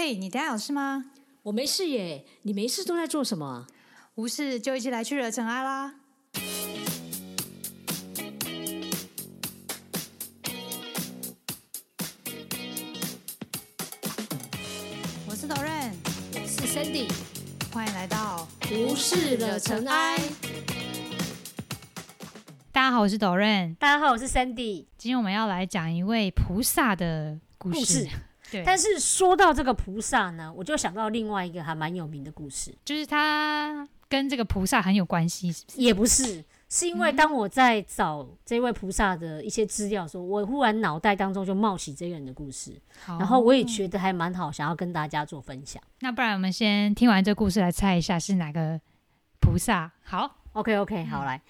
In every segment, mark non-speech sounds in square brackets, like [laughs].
嘿，你等下有事吗？我没事耶，你没事都在做什么？无事就一起来去惹尘埃啦！我是导任，我是 Sandy，欢迎来到无事惹尘埃。大家好，我是导任。大家好，我是 Sandy。今天我们要来讲一位菩萨的故事。故事对，但是说到这个菩萨呢，我就想到另外一个还蛮有名的故事，就是他跟这个菩萨很有关系，是不是？也不是，是因为当我在找这位菩萨的一些资料的时候，我忽然脑袋当中就冒起这个人的故事，然后我也哦觉得还蛮好，想要跟大家做分享。那不然我们先听完这故事来猜一下是哪个菩萨？好 OK OK，好来。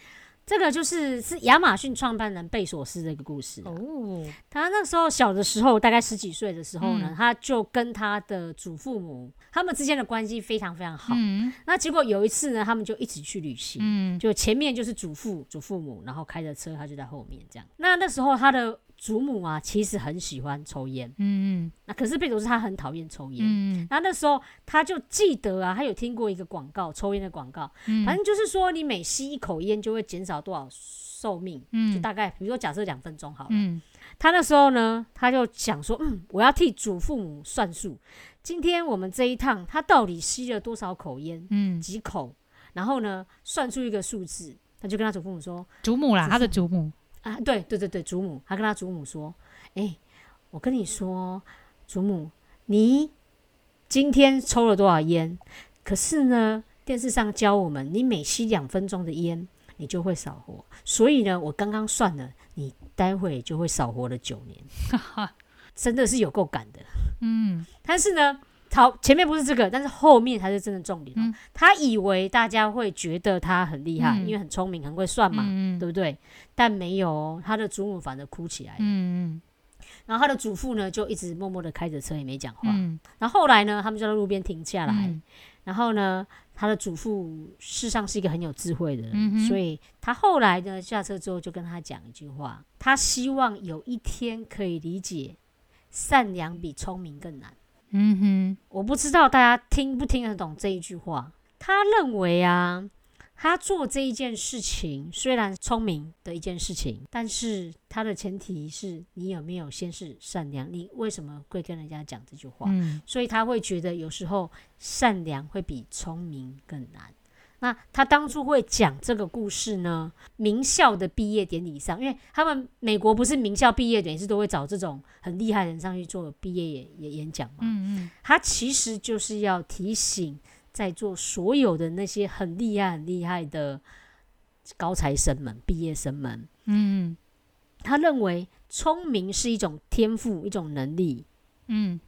这个就是是亚马逊创办人贝索斯的一个故事啊、哦，他那时候小的时候，大概十几岁的时候呢，嗯他就跟他的祖父母他们之间的关系非常非常好。嗯那结果有一次呢，他们就一起去旅行，嗯就前面就是祖父、祖父母，然后开着车，他就在后面这样。那那时候他的祖母啊，其实很喜欢抽烟，嗯那可是贝佐斯他很讨厌抽烟。嗯然后那时候他就记得啊，他有听过一个广告，抽烟的广告，嗯，反正就是说你每吸一口烟就会减少多少寿命，嗯。就嗯大概比如说假设两分钟好了。嗯。他那时候呢，他就想说，嗯，我要替祖父母算数，今天我们这一趟他到底吸了多少口烟，嗯，几口，然后呢算出一个数字，他就跟他祖父母说，祖母啦，他的祖母，啊，对对对对，祖母，他跟他祖母说，哎、我跟你说，祖母，你今天抽了多少烟？可是呢，电视上教我们，你每吸两分钟的烟，你就会少活。所以呢，我刚刚算了，你待会就会少活了九年，[laughs] 真的是有够赶的。嗯但是呢，好，前面不是这个，但是后面才是真的重点、哦。嗯他以为大家会觉得他很厉害，嗯因为很聪明，很会算嘛。嗯对不对？但没有哦，他的祖母反而哭起来了，嗯然后他的祖父呢就一直默默的开着车，也没讲话。嗯然后后来呢，他们就在路边停下来，嗯然后呢，他的祖父事实上是一个很有智慧的人，嗯所以他后来呢下车之后就跟他讲一句话，他希望有一天可以理解，善良比聪明更难。嗯哼，我不知道大家听不听得懂这一句话。他认为啊，他做这一件事情虽然聪明的一件事情，但是他的前提是你有没有先是善良，你为什么会跟人家讲这句话？嗯所以他会觉得有时候善良会比聪明更难。那他当初会讲这个故事呢？名校的毕业典礼上，因为他们美国不是名校毕业典礼是都会找这种很厉害的人上去做毕业演演演讲嘛？嗯他其实就是要提醒在座所有的那些很厉害、很厉害的高材生们、毕业生们，嗯他认为聪明是一种天赋、一种能力，嗯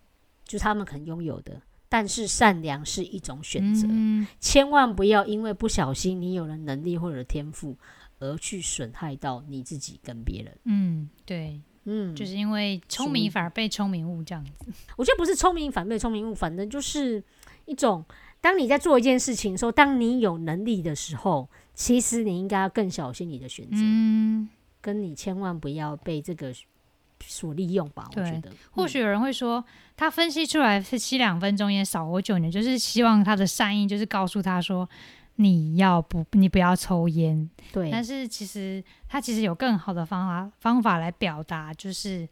就他们可能拥有的。但是善良是一种选择，嗯千万不要因为不小心你有了能力或者天赋，而去损害到你自己跟别人。嗯，对，嗯，就是因为聪明反而被聪明误这样子。[laughs] 我觉得不是聪明反被聪明误，反正就是一种，当你在做一件事情的时候，当你有能力的时候，其实你应该要更小心你的选择，嗯，跟你千万不要被这个所利用吧。我觉得，或许有人会说，他分析出来是吸两分钟烟少活九年，就是希望他的善意就是告诉他说。你要不，你不要抽烟。对但是其实他其实有更好的方法方法来表达，就是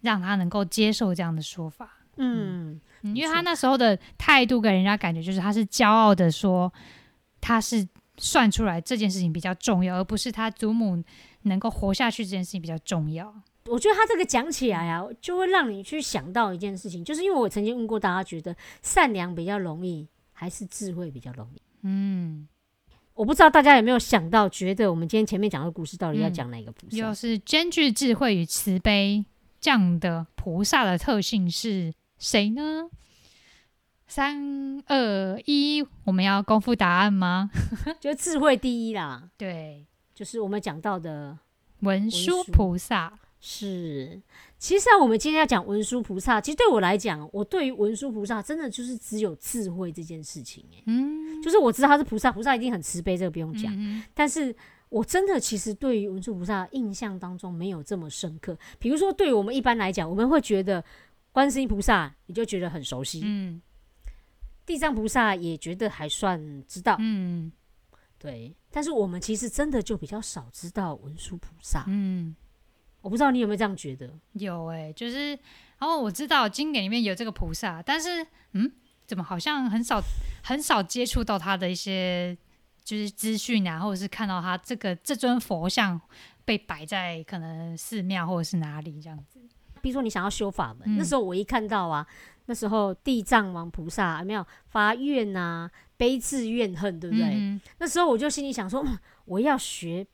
让他能够接受这样的说法。嗯，嗯，因为他那时候的态度给人家感觉就是他是骄傲的说他是算出来这件事情比较重要，而不是他祖母能够活下去这件事情比较重要。我觉得他这个讲起来啊，就会让你去想到一件事情，就是因为我曾经问过大家，觉得善良比较容易，还是智慧比较容易？嗯，我不知道大家有没有想到，觉得我们今天前面讲的故事到底要嗯讲哪个菩萨？就是兼具智慧与慈悲这样的菩萨的特性是谁呢？三二一，我们要公布答案吗？[laughs] 就智慧第一啦，对，就是我们讲到的文殊殊菩萨。是，其实啊，我们今天要讲文殊菩萨，其实对我来讲，我对于文殊菩萨真的就是只有智慧这件事情、欸，嗯，就是我知道他是菩萨，菩萨一定很慈悲，这个不用讲，嗯但是我真的其实对于文殊菩萨印象当中没有这么深刻。比如说，对于我们一般来讲，我们会觉得观世音菩萨你就觉得很熟悉，嗯地藏菩萨也觉得还算知道，嗯对。但是我们其实真的就比较少知道文殊菩萨，嗯，我不知道你有没有这样觉得？有哎、就是，然后我知道经典里面有这个菩萨，但是嗯，怎么好像很少很少接触到他的一些就是资讯啊，或者是看到他这个这尊佛像被摆在可能寺庙或者是哪里这样子。比如说你想要修法门，嗯那时候我一看到啊，那时候地藏王菩萨有没有发愿啊，悲自怨恨，对不对？嗯那时候我就心里想说，嗯我要学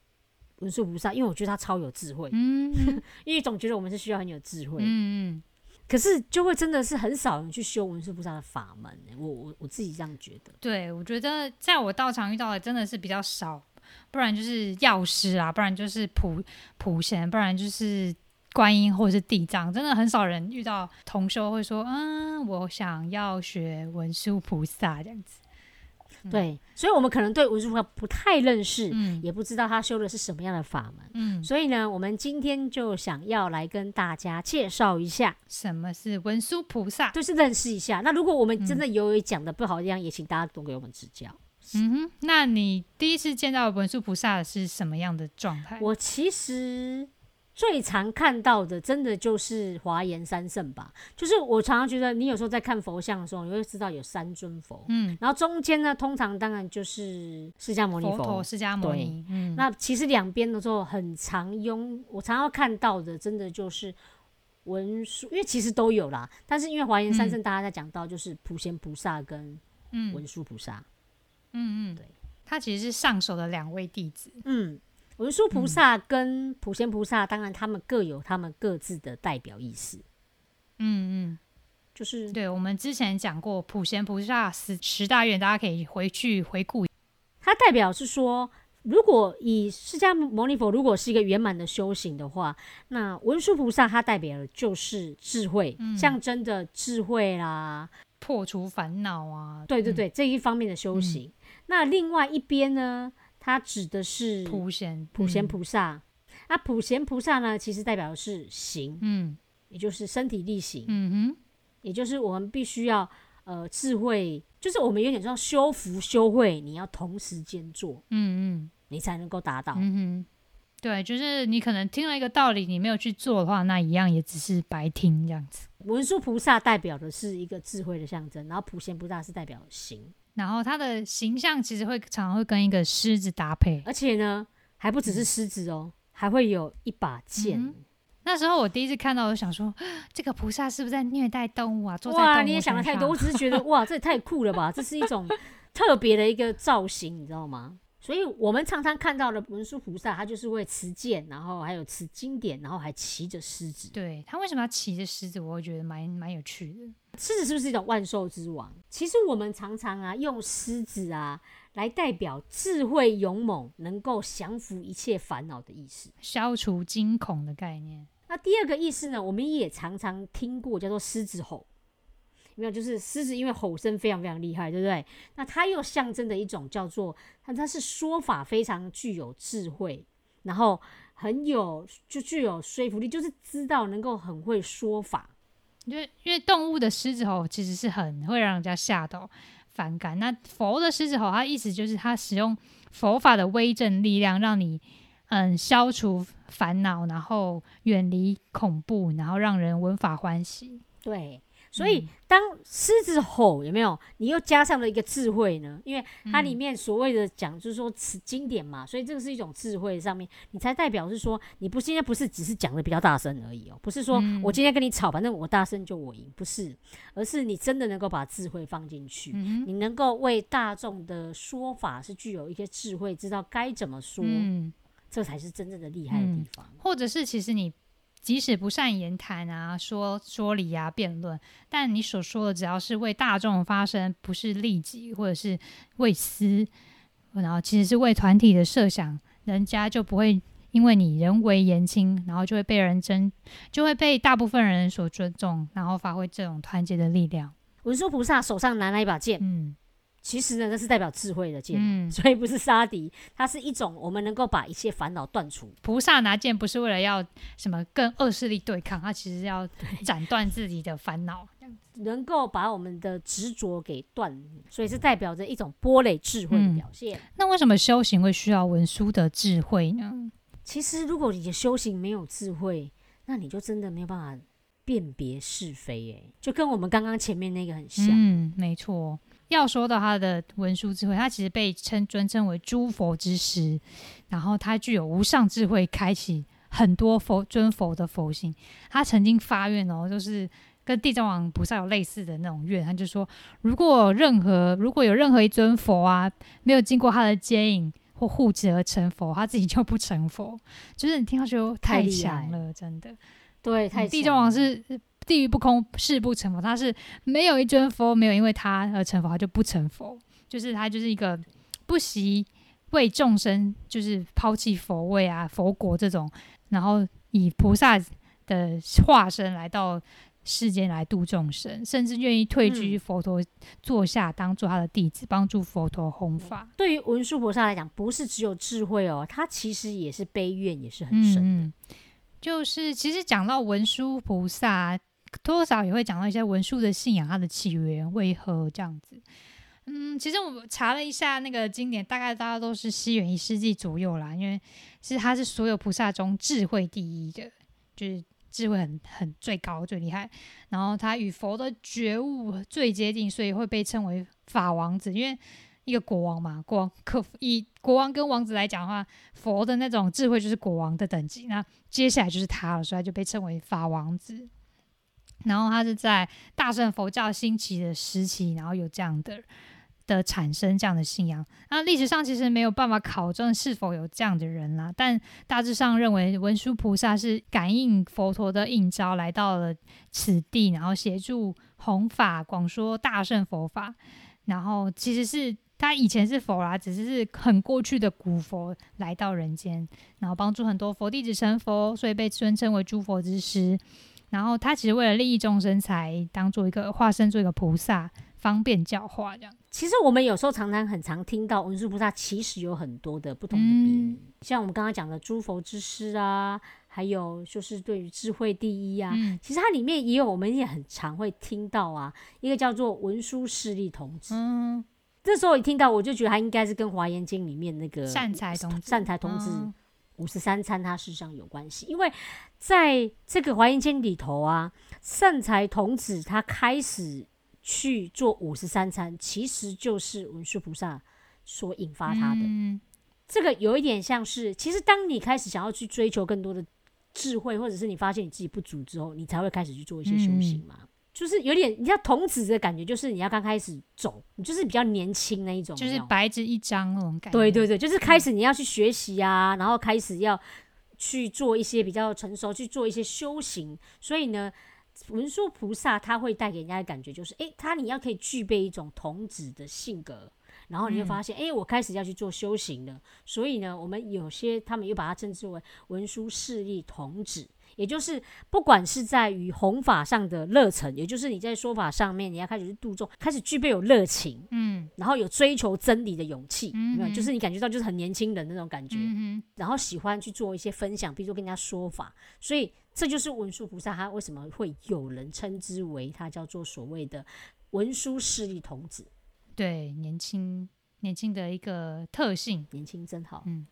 文殊菩萨，因为我觉得他超有智慧，嗯 [laughs] 嗯因为总觉得我们是需要很有智慧。嗯可是就会真的是很少人去修文殊菩萨的法门、欸我我我自己这样觉得。对，我觉得在我道场遇到的真的是比较少，不然就是药师啊，不然就是普普贤，不然就是观音或者是地藏，真的很少人遇到同修会说，嗯，我想要学文殊菩萨这样子。对，所以我们可能对文殊菩萨不太认识，嗯也不知道他修的是什么样的法门。嗯，所以呢，我们今天就想要来跟大家介绍一下，什么是文殊菩萨？就是认识一下。那如果我们真的有讲的不好的地方，也请大家多给我们指教。嗯哼，那你第一次见到文殊菩萨是什么样的状态？我其实最常看到的，真的就是华严三圣吧。就是我常常觉得，你有时候在看佛像的时候，你会知道有三尊佛，嗯，然后中间呢，通常当然就是释迦牟尼佛。释迦牟尼，嗯，那其实两边的时候很常用，我常常看到的，真的就是文殊，因为其实都有啦。但是因为华严三圣，大家在讲到就是普贤菩萨跟嗯文殊菩萨。嗯嗯，对，他其实是上首的两位弟子。嗯，文殊菩萨跟普贤菩萨，当然他们各有他们各自的代表意思，嗯嗯。就是嗯，对，我们之前讲过普贤菩萨十十大愿，大家可以回去回顾。它代表是说，如果以释迦牟尼佛如果是一个圆满的修行的话，那文殊菩萨它代表的就是智慧，嗯。象征的智慧啦，破除烦恼啊，对对对，这一方面的修行。那另外一边呢，它指的是嗯，普贤普贤，菩萨。那普贤菩萨呢，其实代表的是行，嗯也就是身体力行，嗯哼，也就是我们必须要呃智慧，就是我们有点像修福修慧，你要同时间做，嗯嗯你才能够达到。嗯嗯哼，对，就是你可能听了一个道理，你没有去做的话，那一样也只是白听这样子。文殊菩萨代表的是一个智慧的象征，然后普贤菩萨是代表行，然后他的形象其实会常常会跟一个狮子搭配。而且呢，还不只是狮子哦，还会有一把剑。嗯那时候我第一次看到，我就想说，这个菩萨是不是在虐待动物啊？坐在哇，你也想的太多，我只是觉得 [laughs] 哇，这也太酷了吧！这是一种特别的一个造型，你知道吗？所以我们常常看到的文殊菩萨，他就是会持剑，然后还有持经典，然后还骑着狮子。对他为什么要骑着狮子？我会觉得蛮蛮有趣的。狮子是不是一种万兽之王？其实我们常常啊，用狮子啊来代表智慧勇猛，能够降服一切烦恼的意思。消除惊恐的概念。那第二个意思呢，我们也常常听过，叫做狮子吼。有没有？就是狮子，因为吼声非常非常厉害，对不对？那它又象征的一种叫做它，它是说法非常具有智慧，然后很有就具有说服力，就是知道能够很会说法。因为因为动物的狮子吼其实是很会让人家吓到、反感。那佛的狮子吼，它意思就是它使用佛法的威震力量，让你嗯消除烦恼，然后远离恐怖，然后让人闻法欢喜。对，所以当狮子吼有没有？你又加上了一个智慧呢？因为它里面所谓的讲就是说此经典嘛，所以这个是一种智慧上面，你才代表是说你不是现在不是只是讲的比较大声而已哦，不是说嗯我今天跟你吵，反正我大声就我赢，不是，而是你真的能够把智慧放进去。你能够为大众的说法是具有一些智慧，知道该怎么说，嗯，这才是真正的厉害的地方。或者是其实你即使不善言谈啊、说说理啊、辩论，但你所说的只要是为大众发声，不是利己或者是为私，然后其实是为团体的设想，人家就不会因为你人为言轻，然后就会被人争，就会被大部分人所尊重，然后发挥这种团结的力量。文殊菩萨手上拿了一把剑，嗯其实呢，那是代表智慧的剑，嗯，所以不是杀敌，它是一种我们能够把一切烦恼断除。菩萨拿剑不是为了要什么跟恶势力对抗，他其实要斩断自己的烦恼。能够把我们的执着给断，所以是代表着一种波雷智慧的表现。那为什么修行会需要文殊的智慧呢？其实，如果你的修行没有智慧，那你就真的没有办法辨别是非。哎，就跟我们刚刚前面那个很像。嗯，没错。要说到他的文殊智慧，他其实被称尊称为诸佛之师，然后他具有无上智慧，开启很多佛尊佛的佛性。他曾经发愿哦，就是跟地藏王菩萨有类似的那种愿，他就说，如果任何如果有任何一尊佛啊，没有经过他的接引或护持而成佛，他自己就不成佛。就是你听上去太强了，真的。对，太地藏王是。地狱不空，誓不成佛。他是没有一尊佛，没有因为他而成佛，他就不成佛。就是他就是一个不惜为众生，就是抛弃佛位啊、佛国这种，然后以菩萨的化身来到世间来度众生，甚至愿意退居佛陀座下，当做他的弟子，帮助佛陀弘法。对于文殊菩萨来讲，不是只有智慧哦，他其实也是悲怨，也是很深的。就是其实讲到文殊菩萨。多少也会讲到一些文殊的信仰，它的起源为何这样子？嗯，其实我查了一下那个经典，大概大家都是西元一世纪左右啦。因为是它是所有菩萨中智慧第一的，就是智慧很很最高最厉害。然后他与佛的觉悟最接近，所以会被称为法王子。因为一个国王嘛，国王可以国王跟王子来讲的话，佛的那种智慧就是国王的等级，那接下来就是他了，所以就被称为法王子。然后他是在大乘佛教兴起的时期，然后有这样的的产生这样的信仰。那历史上其实没有办法考证是否有这样的人啦，但大致上认为文殊菩萨是感应佛陀的应召来到了此地，然后协助弘法广说大乘佛法。然后其实是他以前是佛啦，只是是很过去的古佛来到人间，然后帮助很多佛弟子成佛，所以被尊称为诸佛之师。然后他其实为了利益众生，才当做一个化身，做一个菩萨，方便教化这样。其实我们有时候常常很常听到文殊菩萨，其实有很多的不同的别名，像我们刚刚讲的诸佛之师啊，还有就是对于智慧第一啊，其实它里面也有，我们也很常会听到啊，一个叫做文殊势利童子。嗯，这时候一听到，我就觉得他应该是跟华严经里面那个善财童善财童子。五十三餐，它事实上有关系，因为在这个华严经里头啊，善财童子他开始去做五十三餐，其实就是文殊菩萨所引发他的。这个有一点像是，其实当你开始想要去追求更多的智慧，或者是你发现你自己不足之后，你才会开始去做一些修行嘛。就是有点，你像童子的感觉，就是你要刚开始走，你就是比较年轻那一种，就是白纸一张那种感觉。对对对，就是开始你要去学习啊，然后开始要去做一些比较成熟，去做一些修行。所以呢，文殊菩萨他会带给人家的感觉就是，哎，他你要可以具备一种童子的性格，然后你会发现，哎，我开始要去做修行了。所以呢，我们有些他们又把它称之为文殊势力童子。也就是，不管是在于弘法上的热忱，也就是你在说法上面，你要开始去度众，开始具备有热情，嗯，然后有追求真理的勇气，没有？就是你感觉到就是很年轻人那种感觉，嗯然后喜欢去做一些分享，比如说跟人家说法，所以这就是文殊菩萨他为什么会有人称之为他叫做所谓的文殊势力童子，对，年轻。年轻的一个特性，年轻真好。嗯，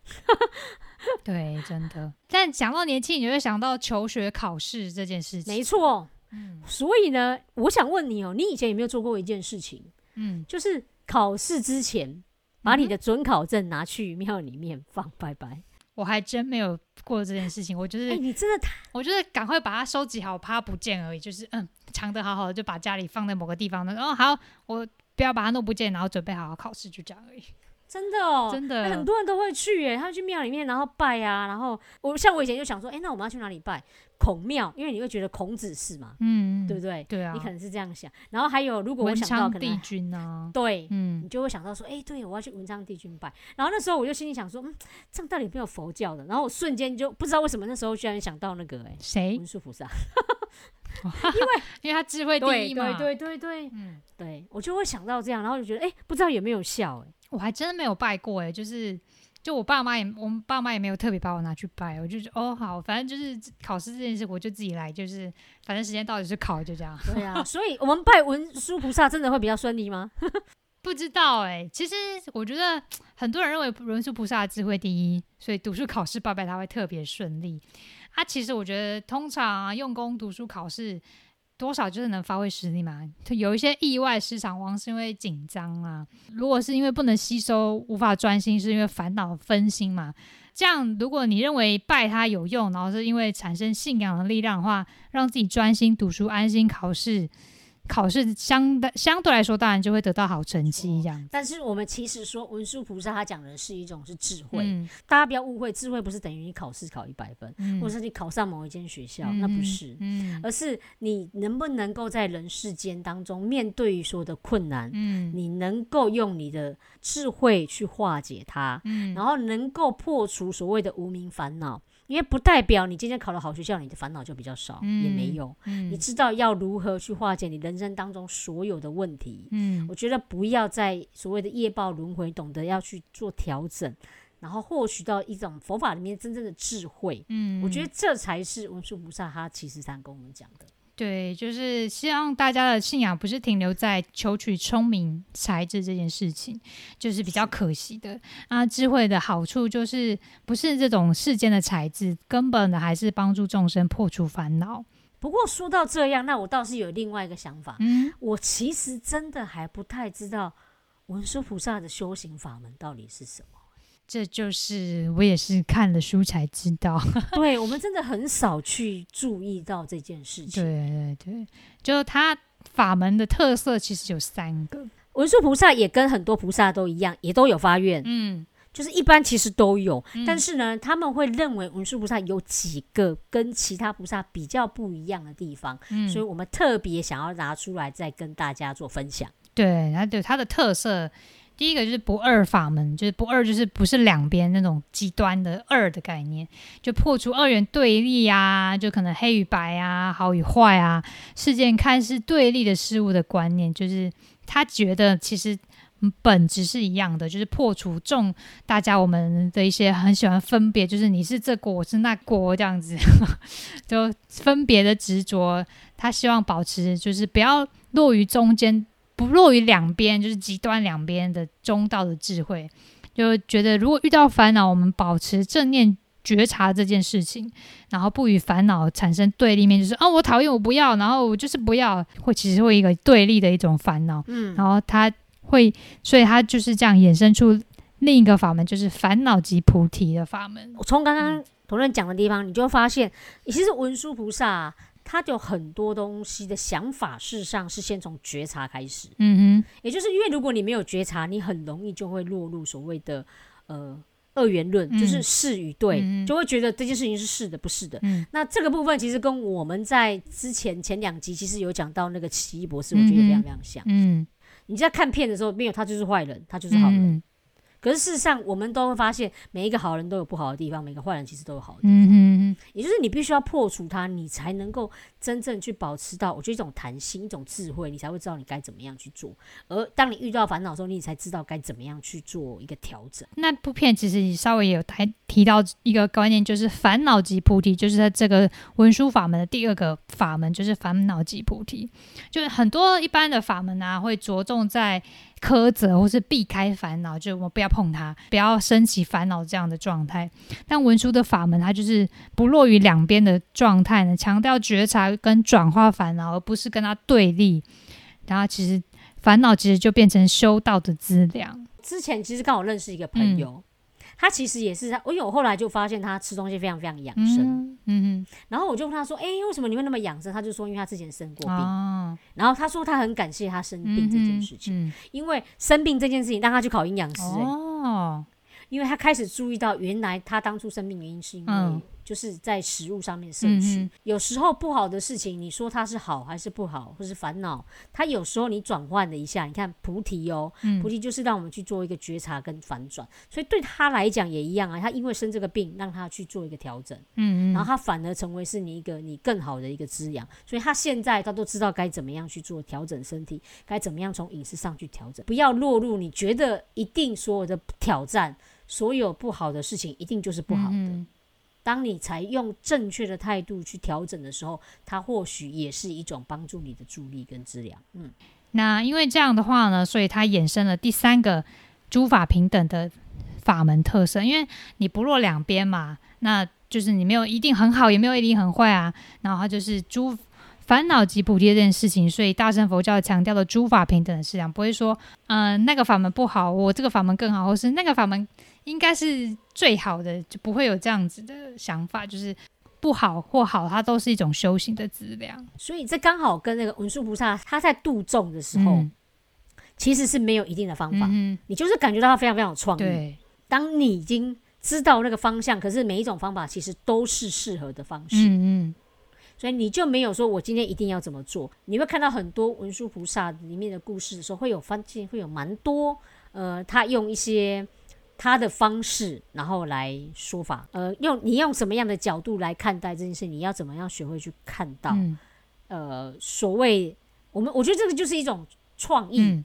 [laughs] 对，真的。但讲到年轻，你就会想到求学考试这件事情。没错。嗯。所以呢，我想问你哦，你以前有没有做过一件事情？嗯，就是考试之前把你的准考证拿去庙里面放拜拜。我还真没有过这件事情。我就是，哎，你真的太……我就是赶快把它收集好，怕不见而已。就是嗯，藏得好好的，就把家里放在某个地方的。然后好，我。不要把它弄不见，然后准备好好考试，就这样而已。真的哦，真的，很多人都会去耶，他去庙里面，然后拜啊，然后我像我以前就想说，哎，那我们要去哪里拜？孔庙，因为你会觉得孔子是嘛，嗯，对不对？对啊，你可能是这样想。然后还有，如果我想到可能帝君啊，对，嗯，你就会想到说，哎，对我要去文昌帝君拜。然后那时候我就心里想说，嗯，这样到底有没有佛教的？然后我瞬间就不知道为什么那时候居然想到那个，哎，谁？文殊菩萨。因为 [laughs] 因为他智慧第一嘛。对对对对嗯，对，我就会想到这样，然后就觉得哎、不知道有没有效哎、我还真的没有拜过哎，就是就我爸妈也，我们爸妈也没有特别把我拿去拜，我就觉得哦好，反正就是考试这件事，我就自己来，就是反正时间到底是考，就这样。对啊，所以我们拜文殊菩萨真的会比较顺利吗？[laughs] 不知道哎、其实我觉得很多人认为文殊菩萨智慧第一，所以读书考试拜拜他会特别顺利。他，其实我觉得通常、啊、用功读书考试，多少就是能发挥实力嘛。有一些意外失常，往往是因为紧张啊。如果是因为不能吸收、无法专心，是因为烦恼分心嘛。这样，如果你认为拜他有用，然后是因为产生信仰的力量的话，让自己专心读书、安心考试，考试相相对来说，当然就会得到好成绩。这样，但是我们其实说文殊菩萨他讲的是一种是智慧，嗯大家不要误会，智慧不是等于你考试考一百分，嗯或者是你考上某一间学校，嗯那不是。嗯而是你能不能够在人世间当中面对所有的困难，嗯你能够用你的智慧去化解它，嗯然后能够破除所谓的无名烦恼。因为不代表你今天考了好学校，你的烦恼就比较少，嗯也没有。你嗯知道要如何去化解你人生当中所有的问题。嗯我觉得不要在所谓的业报轮回，懂得要去做调整，然后获取到一种佛法里面真正的智慧。嗯我觉得这才是文殊菩萨他其实想跟我们讲的。对，就是希望大家的信仰不是停留在求取聪明才智这件事情，就是比较可惜的。啊，智慧的好处就是不是这种世间的才智，根本的还是帮助众生破除烦恼。不过说到这样，那我倒是有另外一个想法，嗯，我其实真的还不太知道文殊菩萨的修行法门到底是什么。这就是我也是看了书才知道。[laughs] 对我们真的很少去注意到这件事情。对对对，就他法门的特色其实有三个。文殊菩萨也跟很多菩萨都一样，也都有发愿，嗯就是一般其实都有，嗯但是呢，他们会认为文殊菩萨有几个跟其他菩萨比较不一样的地方，嗯，所以我们特别想要拿出来再跟大家做分享。对，然后对它的特色，第一个就是不二法门，就是不二，就是不是两边那种极端的二的概念，就破除二元对立啊，就可能黑与白啊，好与坏啊，事件看似对立的事物的观念，就是他觉得其实。本质是一样的，就是破除众大家我们的一些很喜欢分别，就是你是这国，我是那国这样子，[laughs] 就分别的执着。他希望保持就是不要落于中间，不落于两边，就是极端两边的中道的智慧，就觉得如果遇到烦恼，我们保持正念觉察这件事情，然后不与烦恼产生对立面，就是哦，我讨厌，我不要，然后我就是不要，会其实会一个对立的一种烦恼，嗯，然后他会，所以他就是这样衍生出另一个法门，就是烦恼即菩提的法门。我从刚刚同仁讲的地方，你就会发现，其实文殊菩萨、啊、他有很多东西的想法，事实上是先从觉察开始。嗯哼，也就是因为如果你没有觉察，你很容易就会落入所谓的呃二元论，嗯就是是与对，嗯就会觉得这件事情是是的，不是的。嗯那这个部分其实跟我们在之前前两集其实有讲到那个奇异博士，我觉得非常非常像。嗯，你在看片的时候，没有他就是坏人，他就是好人。嗯可是事实上，我们都会发现，每一个好人都有不好的地方，每个坏人其实都有好的地方。嗯嗯也就是你必须要破除它，你才能够真正去保持到，我觉得一种弹性、一种智慧，你才会知道你该怎么样去做。而当你遇到烦恼的时候，你才知道该怎么样去做一个调整。那部片其实你稍微也有提提到一个观念，就是烦恼即菩提，就是在这个文殊法门的第二个法门，就是烦恼即菩提。就是很多一般的法门啊，会着重在苛责或是避开烦恼，就我不要碰它，不要升起烦恼这样的状态。但文殊的法门，它就是不落于两边的状态呢，强调觉察跟转化烦恼，而不是跟它对立。然后其实烦恼其实就变成修道的资粮。之前其实刚好认识一个朋友，他其实也是他，因为我后来就发现他吃东西非常非常养生，嗯嗯然后我就问他说：“哎、为什么你会那么养生？”他就说：“因为他之前生过嗯，病。哦，然后他说他很感谢他生病这件事情，嗯因为生病这件事情让他去考营养师、哦，因为他开始注意到原来他当初生病原因是因为嗯就是在食物上面摄取。有时候不好的事情，你说它是好还是不好，或是烦恼，它有时候你转换了一下，你看菩提哦，嗯菩提就是让我们去做一个觉察跟反转，所以对他来讲也一样啊。他因为生这个病，让他去做一个调整，嗯嗯，然后他反而成为是你一个你更好的一个滋养，所以他现在他都知道该怎么样去做调整身体，该怎么样从饮食上去调整，不要落入你觉得一定所有的挑战，所有不好的事情一定就是不好的。嗯当你才用正确的态度去调整的时候，它或许也是一种帮助你的助力跟治疗。嗯，那因为这样的话呢，所以它衍生了第三个诸法平等的法门特色，因为你不落两边嘛，那就是你没有一定很好，也没有一定很坏啊。然后就是诸烦恼及补贴这件事情，所以大乘佛教强调的诸法平等的思想，不会说，嗯、那个法门不好，我这个法门更好，或是那个法门应该是最好的，就不会有这样子的想法，就是不好或好，它都是一种修行的资粮。所以这刚好跟那个文殊菩萨他在度众的时候，嗯其实是没有一定的方法，嗯你就是感觉到他非常非常有创，意。对，当你已经知道那个方向，可是每一种方法其实都是适合的方式，嗯嗯。所以你就没有说我今天一定要怎么做。你会看到很多文殊菩萨里面的故事的时候，会有发现会有蛮多呃，他用一些他的方式，然后来说法，呃，用你用什么样的角度来看待这件事，你要怎么样学会去看到，嗯。呃，所谓我们我觉得这个就是一种创意，嗯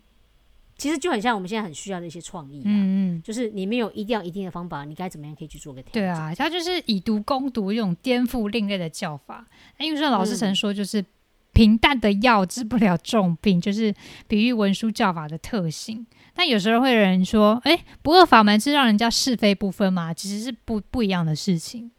其实就很像我们现在很需要的一些创意、啊，嗯嗯，就是你没有一定要一定的方法，你该怎么样可以去做个调整？对啊，他就是以毒攻毒，一种颠覆另类的教法。那因为说老师曾说，就是平淡的药治不了重病，就是比喻文书教法的特性。但有时候会有人说，哎，不二法门是让人家是非不分嘛？其实是不不一样的事情。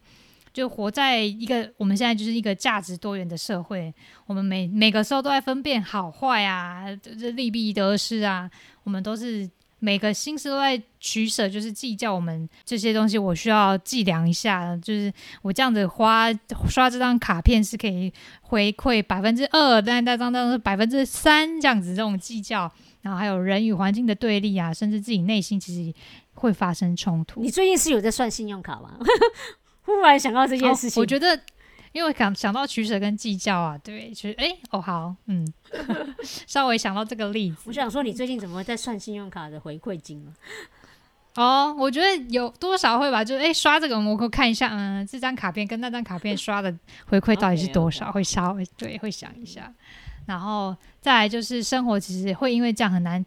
就活在一个我们现在就是一个价值多元的社会，我们每每个时候都在分辨好坏啊，这这利弊得失啊，我们都是每个心思都在取舍，就是计较我们这些东西，我需要计量一下，就是我这样子花刷这张卡片是可以回馈百分之二，但是那张张是百分之三这样子这种计较，然后还有人与环境的对立啊，甚至自己内心其实会发生冲突。你最近是有在算信用卡吗？忽然想到这件事情，哦我觉得，因为想想到取舍跟计较啊，对，就是哎、哦好，嗯，[laughs] 稍微想到这个例子。我想说，你最近怎么会在算信用卡的回馈金啊？哦，我觉得有多少会吧，就是哎、刷这个我会看一下，嗯，这张卡片跟那张卡片刷的回馈到底是多少会稍微对会想一下，然后再来就是生活其实会因为这样很难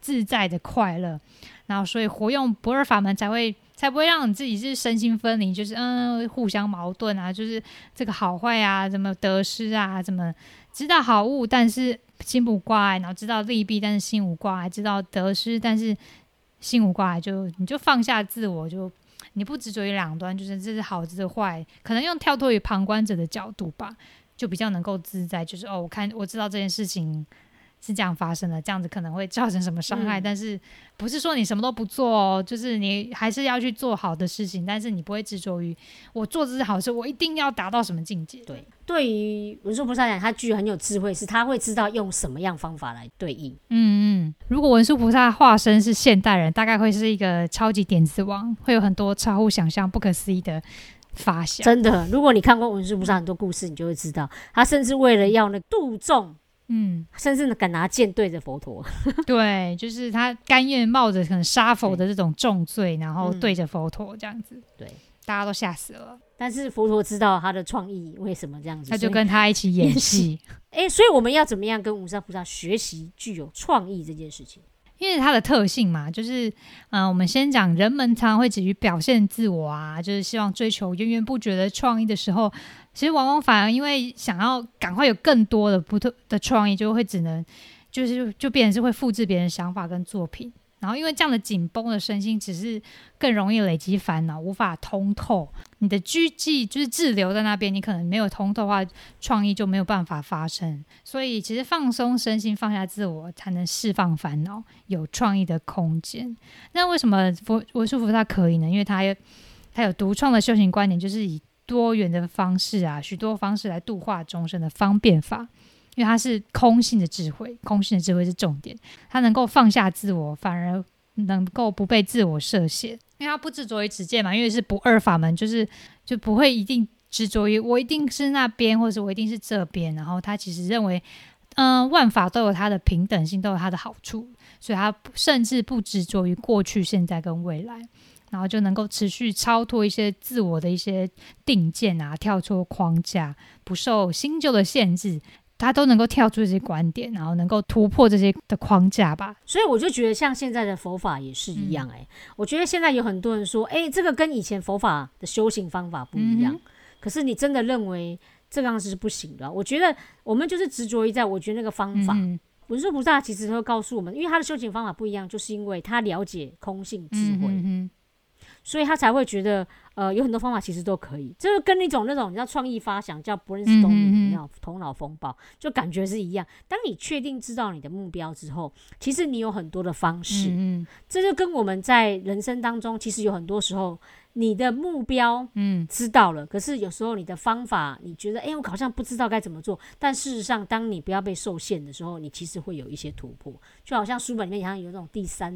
自在的快乐，然后所以活用不二法门才会才不会让你自己是身心分离，就是嗯互相矛盾啊，就是这个好坏啊，怎么得失啊，怎么知道好恶，但是心不挂碍，然后知道利弊，但是心无挂碍，知道得失，但是心无挂碍，就你就放下自我，就你不执着于两端，就是这是好，这是坏，可能用跳脱于旁观者的角度吧，就比较能够自在。就是哦，我看我知道这件事情是这样发生的，这样子可能会造成什么伤害，嗯但是不是说你什么都不做哦，就是你还是要去做好的事情，但是你不会执着于我做这是好事，我一定要达到什么境界。对，对于文殊菩萨讲，他具有很有智慧，是他会知道用什么样方法来对应。嗯嗯，如果文殊菩萨化身是现代人，大概会是一个超级点子王，会有很多超乎想象、不可思议的发想。真的，如果你看过文殊菩萨很多故事，你就会知道，他甚至为了要那个度众，嗯，甚至敢拿剑对着佛陀。[laughs] 对，就是他甘愿冒着可能杀佛的这种重罪，然后嗯对着佛陀这样子，对，大家都吓死了。但是佛陀知道他的创意为什么这样子，他就跟他一起演演戏，[laughs] 哎、所以我们要怎么样跟无上菩萨学习具有创意这件事情？因为它的特性嘛，就是嗯、呃我们先讲，人们常常会急于表现自我啊，就是希望追求源源不绝的创意的时候，其实往往反而因为想要赶快有更多的不同的创意，就会只能就是就变成是会复制别人想法跟作品。然后，因为这样的紧绷的身心，只是更容易累积烦恼，无法通透。你的拘记就是滞留在那边，你可能没有通透的话，创意就没有办法发生。所以，其实放松身心，放下自我，才能释放烦恼，有创意的空间。那为什么佛文殊菩萨可以呢？因为他有他有独创的修行观点，就是以多元的方式啊，许多方式来度化众生的方便法。因为它是空性的智慧，空性的智慧是重点，它能够放下自我，反而能够不被自我设限，因为它不执着于执见嘛，因为是不二法门，就是就不会一定执着于我一定是那边，或者我一定是这边，然后他其实认为，嗯、万法都有它的平等性，都有它的好处，所以他甚至不执着于过去、现在跟未来。然后就能够持续超脱一些自我的一些定见啊，跳出框架，不受新旧的限制，他都能够跳出这些观点，然后能够突破这些的框架吧。所以我就觉得像现在的佛法也是一样、哎、我觉得现在有很多人说，哎、这个跟以前佛法的修行方法不一样。嗯可是你真的认为这样子是不行的？我觉得我们就是执着于在，我觉得那个方法。嗯文殊菩萨其实会告诉我们，因为他的修行方法不一样，就是因为他了解空性智嗯慧，嗯所以他才会觉得，呃，有很多方法其实都可以，就是跟那种那种你知道创意发想叫 brainstorming 嗯嗯嗯。那种头脑风暴，就感觉是一样。当你确定知道你的目标之后，其实你有很多的方式，嗯。这就跟我们在人生当中，其实有很多时候你的目标嗯知道了，可是有时候你的方法，你觉得，哎、我好像不知道该怎么做。但事实上，当你不要被受限的时候，你其实会有一些突破。就好像书本里面好像有那种第三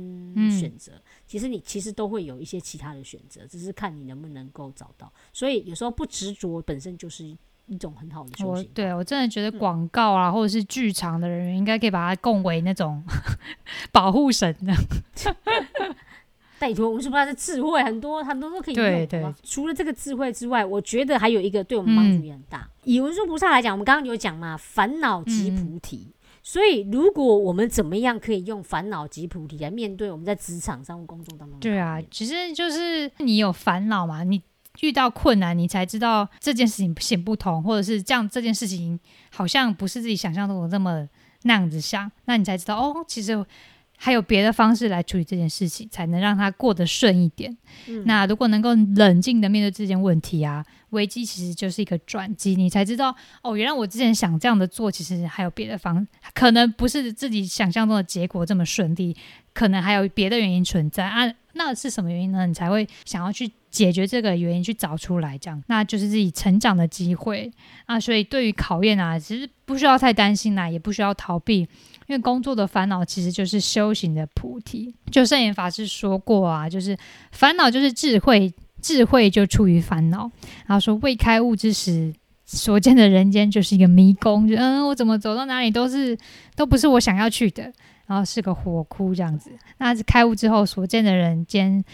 选择，其实你其实都会有一些其他的选择，只是看你能不能够找到。所以有时候不执着本身就是一种很好的修我行。对我真的觉得广告啊，或者是剧场的人员，应该可以把它供为那种 [laughs] 保护神的。[laughs] 拜托，我们是不是智慧很多很多都可以用对。除了这个智慧之外，我觉得还有一个对我们帮助也很大。以文殊菩萨来讲，我们刚刚有讲嘛，烦恼即菩提。所以，如果我们怎么样可以用烦恼及菩提来面对我们在职场上或工作当中对啊，其实就是你有烦恼嘛，你遇到困难，你才知道这件事情行不通，或者是这样这件事情好像不是自己想象中的那么那样子想，那你才知道哦，其实还有别的方式来处理这件事情，才能让他过得顺一点。嗯那如果能够冷静的面对这件问题啊，危机其实就是一个转机，你才知道哦，原来我之前想这样的做，其实还有别的方，可能不是自己想象中的结果这么顺利，可能还有别的原因存在啊。那是什么原因呢？你才会想要去解决这个原因，去找出来，这样那就是自己成长的机会啊。所以对于考验啊，其实不需要太担心啦，也不需要逃避，因为工作的烦恼其实就是修行的菩提。就圣严法师说过啊，就是烦恼就是智慧，智慧就出于烦恼。然后说未开悟之时。所见的人间就是一个迷宫，就嗯，我怎么走到哪里都是都不是我想要去的，然后是个火窟这样子。那开悟之后所见的人间，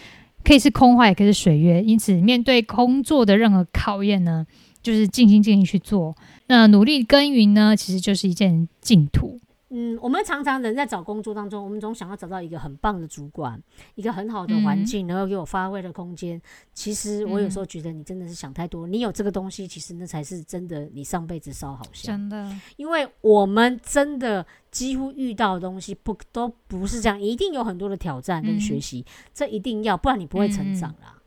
可以是空话，也可以是水月。因此，面对工作的任何考验呢，就是尽心尽力去做。那努力耕耘呢，其实就是一件净土。嗯，我们常常人在找工作当中，我们总想要找到一个很棒的主管，一个很好的环境，能够给我发挥的空间。其实我有时候觉得你真的是想太多，你有这个东西，其实那才是真的你上辈子烧好香。真的，因为我们真的几乎遇到的东西不都不是这样，一定有很多的挑战跟学习，这一定要，不然你不会成长啦。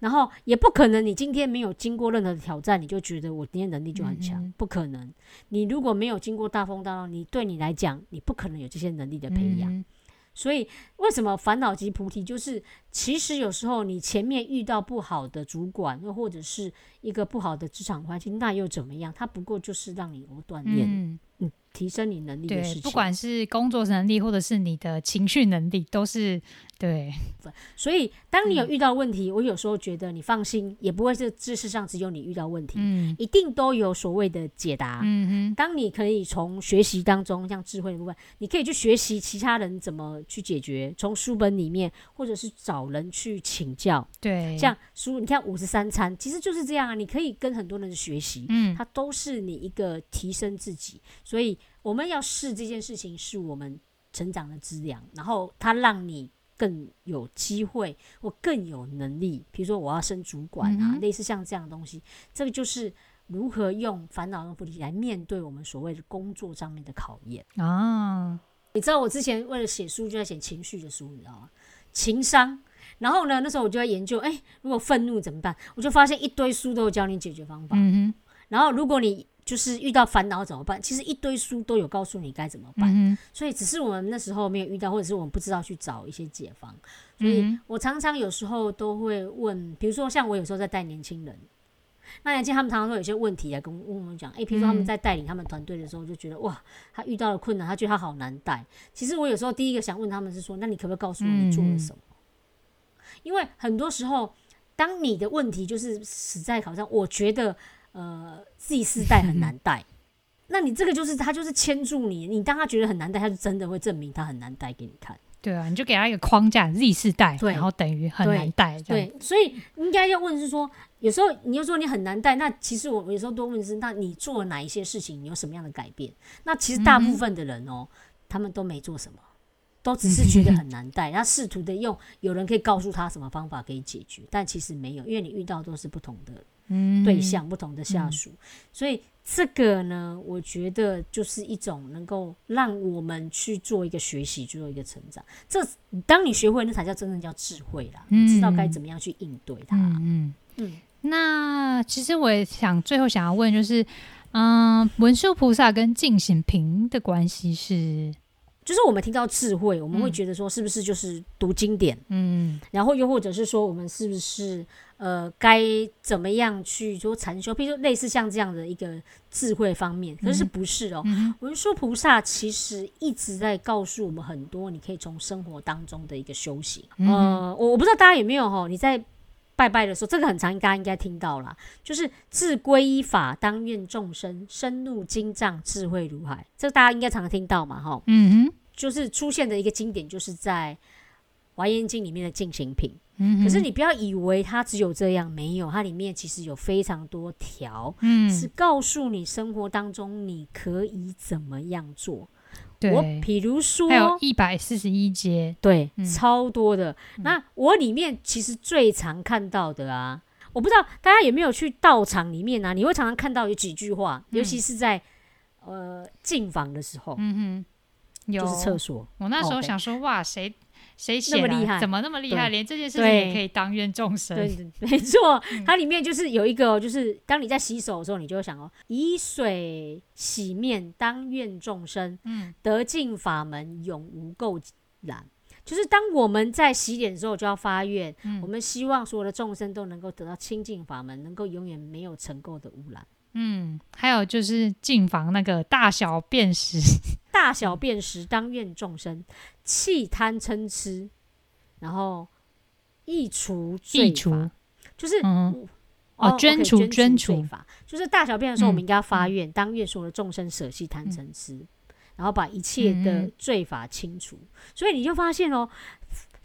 然后也不可能，你今天没有经过任何的挑战，你就觉得我今天能力就很强，不可能。你如果没有经过大风大浪，你对你来讲，你不可能有这些能力的培养。嗯所以为什么烦恼及菩提？就是其实有时候你前面遇到不好的主管，又或者是一个不好的职场环境，那又怎么样？它不过就是让你有锻炼。嗯，嗯，提升你能力的事，情。不管是工作能力或者是你的情绪能力，都是对，所以，当你有嗯遇到问题，我有时候觉得你放心，也不会是知识上只有你遇到问题，嗯一定都有所谓的解答。嗯当你可以从学习当中，像智慧的部分，你可以去学习其他人怎么去解决，从书本里面，或者是找人去请教。对，像书，你看五十三餐，其实就是这样啊，你可以跟很多人学习，嗯它都是你一个提升自己。所以我们要试这件事情，是我们成长的滋养，然后它让你更有机会或更有能力。比如说我要升主管啊，嗯类似像这样的东西，这个就是如何用烦恼跟菩提来面对我们所谓的工作上面的考验。啊，你知道我之前为了写书就在写情绪的书，你知道吗？情商。然后呢，那时候我就在研究，哎、如果愤怒怎么办？我就发现一堆书都有教你解决方法。嗯然后如果你就是遇到烦恼怎么办？其实一堆书都有告诉你该怎么，办。嗯所以只是我们那时候没有遇到，或者是我们不知道去找一些解方。所，以嗯我常常有时候都会问，比如说像我有时候在带年轻人，那年见他们常常会有一些问题来跟问我们讲，诶，比如说他们嗯在带领他们团队的时候，就觉得哇，他遇到了困难，他觉得他好难带。其实我有时候第一个想问他们是说，那你可不可以告诉我你做了什么？因为很多时候，当你的问题就是死在考上，我觉得呃 Z 世代很难带。[laughs] 那你这个就是他就是牵住你，你当他觉得很难带，他就真的会证明他很难带给你看。对啊，你就给他一个框架，Z 世代，对然后等于很难带，对，所以应该要问是说，有时候你又说你很难带，那其实我有时候多问是，那你做了哪一些事情，你有什么样的改变？那其实大部分的人哦，他们都没做什么，都只是觉得很难带，[laughs] 他试图的用有人可以告诉他什么方法可以解决，但其实没有，因为你遇到都是不同的嗯对象、不同的下属，所以这个呢，我觉得就是一种能够让我们去做一个学习，做一个成长。这当你学会，那才叫真正叫智慧啦，你知道该怎么样去应对它。嗯嗯。嗯。那其实我也想最后想要问，就是嗯，文殊菩萨跟净行平的关系是就是我们听到智慧，我们会嗯觉得说，是不是就是读经典？嗯然后又或者是说，我们是不是呃该怎么样去做禅修？譬如说类似像这样的一个智慧方面，可是嗯不是哦。嗯文殊菩萨其实一直在告诉我们很多，你可以从生活当中的一个修行。嗯呃，我我不知道大家有没有哈，你在拜拜的时候，这个很常，大家应该听到啦，就是自皈依法，当愿众生深入经藏，智慧如海。这个大家应该常常听到嘛哈。嗯哼就是出现的一个经典，就是在《华严经》里面的进行品。嗯，可是你不要以为它只有这样，没有，它里面其实有非常多条，嗯是告诉你生活当中你可以怎么样做。对，我比如说还，有一百四十一节，对，嗯。超多的。那我里面其实最常看到的啊，我不知道大家有没有去道场里面啊，你会常常看到有几句话，尤其是在呃进房的时候，嗯哼，有。就是厕所。我那时候想说，哇，谁谁那么厉害怎么那么厉害？连这件事情也可以当愿众生。对，对没错，[laughs] 它里面就是有一个哦，就是当你在洗手的时候，你就会想哦，以水洗面，当愿众生嗯得尽法门，永无垢染。就是当我们在洗脸的时候，就要发愿，嗯我们希望所有的众生都能够得到清净法门，能够永远没有尘垢的污染。嗯，还有就是进房那个大小便时，大小便时，当愿众生弃贪嗔痴，然后易除罪易除。法，就是嗯，哦哦捐除罪法，就是大小便的时候，我们嗯应该要发愿，当愿所有的众生舍弃贪嗔痴，然后把一切嗯的嗯。罪法清除。所以你就发现哦，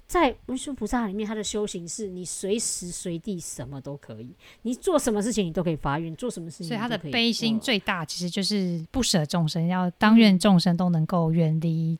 在文殊菩萨里面，他的修行是你随时随地什么都可以，你做什么事情你都可以发愿，做什么事情所以他的悲心呃最大，其实就是不舍众生，要当愿众生都能够远离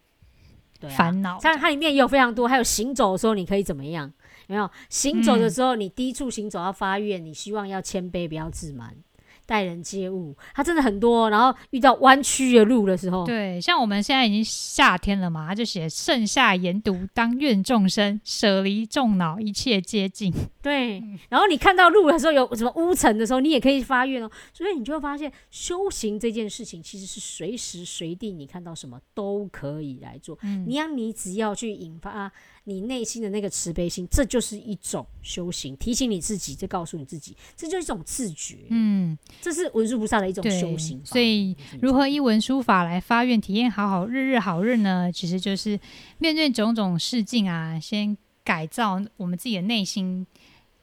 烦恼。像它里面也有非常多，还有行走的时候你可以怎么样？有没有行走的嗯时候，你低处行走要发愿，你希望要谦卑，不要自满，待人接物。他真的很多，然后遇到弯曲的路的时候，对，像我们现在已经夏天了嘛，他就写盛夏研读，当愿众生舍离众恼，一切皆尽。对，嗯然后你看到路的时候有什么污尘的时候，你也可以发愿哦。所以你就会发现，修行这件事情其实是随时随地你看到什么都可以来做。嗯你要你只要去引发你内心的那个慈悲心，这就是一种修行。提醒你自己，这告诉你自己，这就是一种自觉。嗯，这是文殊菩萨的一种修行。所以如何依文书法来发愿体验好好日日好日呢？其实就是面对种种事境啊，先改造我们自己的内心，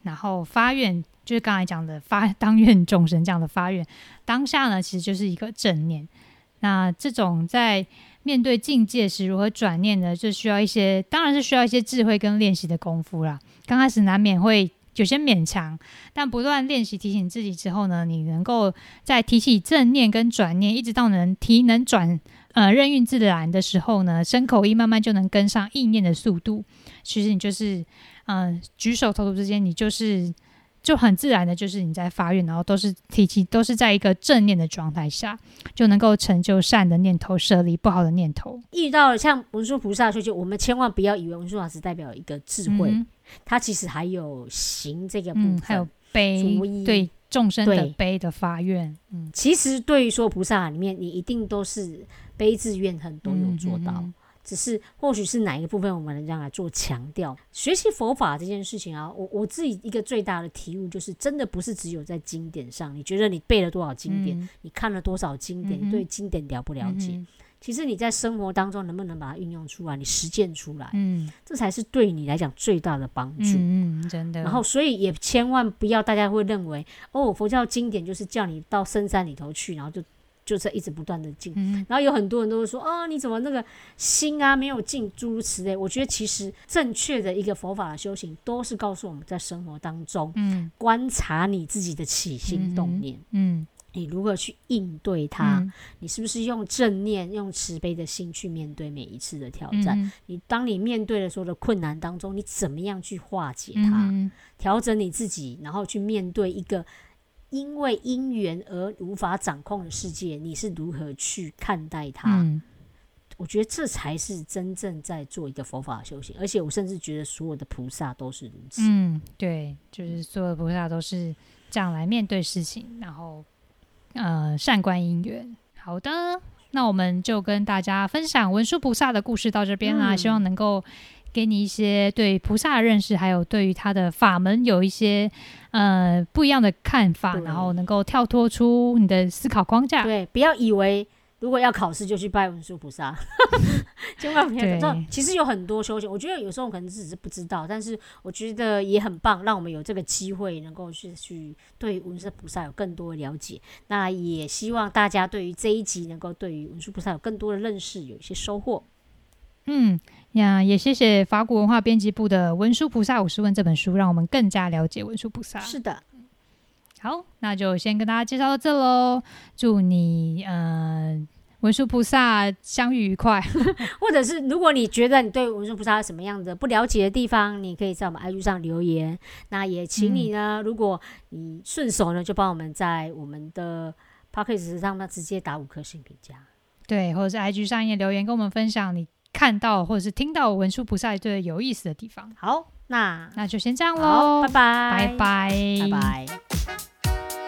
然后发愿，就是刚才讲的发 [laughs] 当愿众生这样的发愿，当下呢其实就是一个正念。那这种在面对境界时如何转念呢？就需要一些，当然是需要一些智慧跟练习的功夫啦。刚开始难免会有些勉强，但不断练习提醒自己之后呢，你能够在提起正念跟转念，一直到能提能转呃任运自然的时候呢，身口意慢慢就能跟上意念的速度。其实你就是嗯、呃举手投足之间，你就是就很自然的，就是你在发愿，然后都是提起都是在一个正念的状态下，就能够成就善的念头，舍离不好的念头。遇到了像文殊菩萨的时候，就我们千万不要以为文殊菩萨只代表一个智慧，嗯它其实还有行这个部分。嗯，还有悲对众生的悲的发愿，嗯，其实对于说菩萨里面，你一定都是悲智愿很都有做到。嗯只是或许是哪一个部分我们能这样来做强调。学习佛法这件事情啊，我我自己一个最大的体悟就是，真的不是只有在经典上，你觉得你背了多少经典，嗯你看了多少经典，嗯你对经典了不了解？嗯其实你在生活当中能不能把它运用出来，你实践出来，嗯这才是对你来讲最大的帮助。嗯嗯，真的。然后，所以也千万不要大家会认为，哦，佛教经典就是叫你到深山里头去，然后就就是一直不断的进。嗯然后有很多人都会说，哦，你怎么那个心啊没有进，诸如此类。我觉得其实正确的一个佛法的修行，都是告诉我们在生活当中嗯观察你自己的起心动念，嗯你如何去应对它，嗯你是不是用正念、用慈悲的心去面对每一次的挑战？嗯你当你面对的所有的困难当中，你怎么样去化解它？嗯调整你自己，然后去面对一个因为因缘而无法掌控的世界，你是如何去看待它？嗯我觉得这才是真正在做一个佛法修行，而且我甚至觉得所有的菩萨都是如此。嗯，对，就是所有的菩萨都是这样来面对事情，然后呃善观因缘。好的，那我们就跟大家分享文殊菩萨的故事到这边啦，嗯希望能够给你一些对菩萨的认识，还有对于他的法门有一些呃不一样的看法，然后能够跳脱出你的思考框架。对，不要以为如果要考试就去拜文殊菩萨，[laughs] 千万不要。其实有很多修行，我觉得有时候可能只是不知道，但是我觉得也很棒，让我们有这个机会能够去去对文殊菩萨有更多的了解。那也希望大家对于这一集能够对于文殊菩萨有更多的认识，有一些收获。嗯呀，也谢谢法古文化编辑部的《文殊菩萨五十问》这本书，让我们更加了解文殊菩萨。是的，好，那就先跟大家介绍到这喽。祝你呃文殊菩萨相遇愉快。[laughs] [laughs] 或者是如果你觉得你对文殊菩萨有什么样的不了解的地方，你可以在我们 IG 上留言。那也请你呢，如果你顺手呢，就帮我们在我们的 p o c k e t 上面直接打五颗星评价。对，或者是 IG 上也留言跟我们分享你看到或者是听到文殊菩萨最有意思的地方。好，那那就先这样好，喽拜，拜，拜拜，拜拜。